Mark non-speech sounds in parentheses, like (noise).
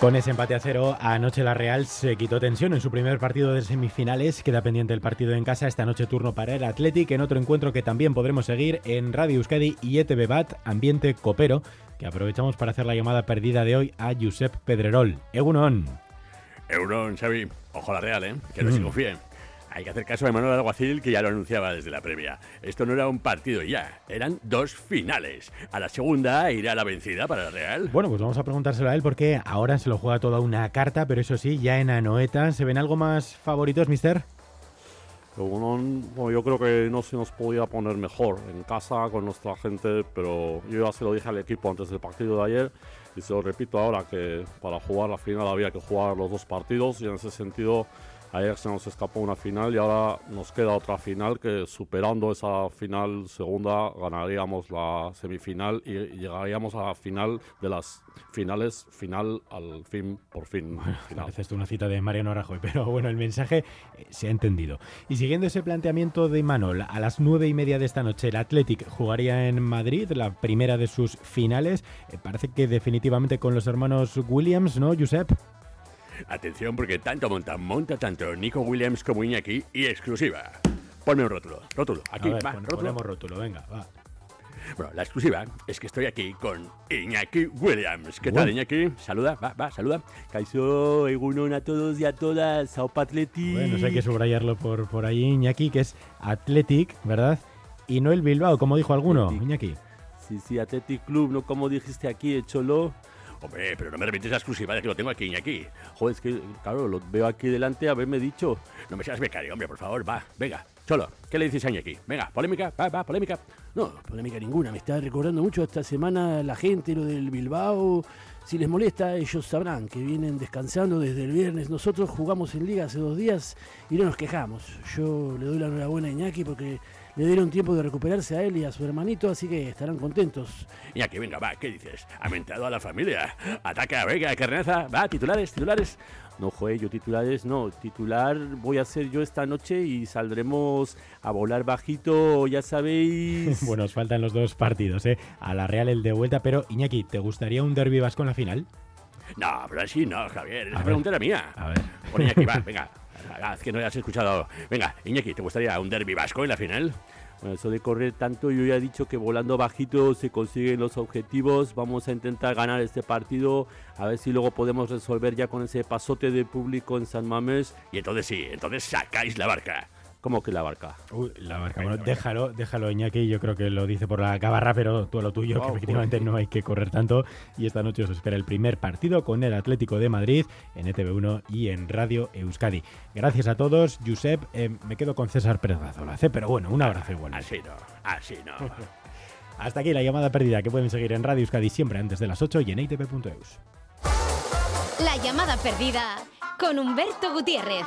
Con ese empate a cero, anoche la Real se quitó tensión en su primer partido de semifinales. Queda pendiente el partido en casa. Esta noche turno para el Athletic en otro encuentro que también podremos seguir en Radio Euskadi y ETV Bat, Ambiente Copero, que aprovechamos para hacer la llamada perdida de hoy a Josep Pedrerol. Egunon. Euron, Xavi. Ojo a la Real, ¿eh? Que no se confíen. Hay que hacer caso a Manuel Alguacil, que ya lo anunciaba desde la previa. Esto no era un partido ya, eran dos finales. A la segunda irá la vencida para la Real. Bueno, pues vamos a preguntárselo a él porque ahora se lo juega toda una carta, pero eso sí, ya en Anoeta. ¿Se ven algo más favoritos, mister? Bueno, yo creo que no se nos podía poner mejor en casa con nuestra gente, pero yo ya se lo dije al equipo antes del partido de ayer y se lo repito ahora que para jugar la final había que jugar los dos partidos y en ese sentido Ayer se nos escapó una final y ahora nos queda otra final que superando esa final segunda ganaríamos la semifinal y llegaríamos a la final de las finales, final al fin, por fin. (laughs) Final. una cita de Mariano Rajoy, (laughs) pero bueno, el mensaje eh, se ha entendido. Y siguiendo ese planteamiento de Imanol, a las nueve y media de esta noche el Athletic jugaría en Madrid, la primera de sus finales. Eh, parece que definitivamente con los hermanos Williams, ¿no, Josep? Atención porque tanto monta, monta tanto Nico Williams como Iñaki y exclusiva. Ponme un rótulo, rótulo, aquí, va, rótulo. Ponemos rótulo, venga, va. Bueno, la exclusiva es que estoy aquí con Iñaki Williams. ¿Qué tal, Iñaki? Saluda, va, va, saluda. Kaiso, egunon a todos y a todas, Sao Athletic. Bueno, hay que subrayarlo por, por ahí, Iñaki, que es Athletic, ¿verdad? Y no el Bilbao, como dijo alguno, Iñaki. Sí, sí, Athletic Club, no como dijiste aquí, Cholo. Hombre, pero no me repites la exclusiva de que lo tengo aquí y aquí. Joder, es que, claro, lo veo aquí delante, haberme dicho. No me seas becario, hombre, por favor, va, venga. Solo, ¿qué le dices a Iñaki? Venga, polémica, va, va, polémica. No, polémica ninguna. Me está recordando mucho esta semana la gente, lo del Bilbao. Si les molesta, ellos sabrán que vienen descansando desde el viernes. Nosotros jugamos en liga hace dos días y no nos quejamos. Yo le doy la enhorabuena a Iñaki porque le dieron tiempo de recuperarse a él y a su hermanito, así que estarán contentos. Iñaki, venga, va, ¿qué dices? Ha mentado a la familia. Ataca, venga, carnaza, va, titulares, titulares. No, joder, yo titulares no. Titular voy a ser yo esta noche y saldremos a volar bajito, ya sabéis. (laughs) bueno, os faltan los dos partidos, ¿eh? A la Real el de vuelta, pero Iñaki, ¿te gustaría un derby vasco en la final? No, pero así no, Javier. Esa pregunta era mía. A ver. Bueno, Iñaki, va, venga. (laughs) Haz que no hayas escuchado. Venga, Iñaki, ¿te gustaría un derby vasco en la final? Bueno, eso de correr tanto, yo ya he dicho que volando bajito se consiguen los objetivos. Vamos a intentar ganar este partido, a ver si luego podemos resolver ya con ese pasote de público en San Mamés. Y entonces sí, entonces sacáis la barca. ¿Cómo que la barca? Uy, la barca. Bueno, déjalo, déjalo, Iñaki. Yo creo que lo dice por la cabarra, pero tú a lo tuyo, que efectivamente no hay que correr tanto. Y esta noche os espera el primer partido con el Atlético de Madrid en ETV1 y en Radio Euskadi. Gracias a todos. Josep, eh, me quedo con César Pérez Gazola, pero bueno, un abrazo igual. Así no, así no. (laughs) Hasta aquí la llamada perdida que pueden seguir en Radio Euskadi siempre antes de las 8 y en itv.eus. La llamada perdida con Humberto Gutiérrez.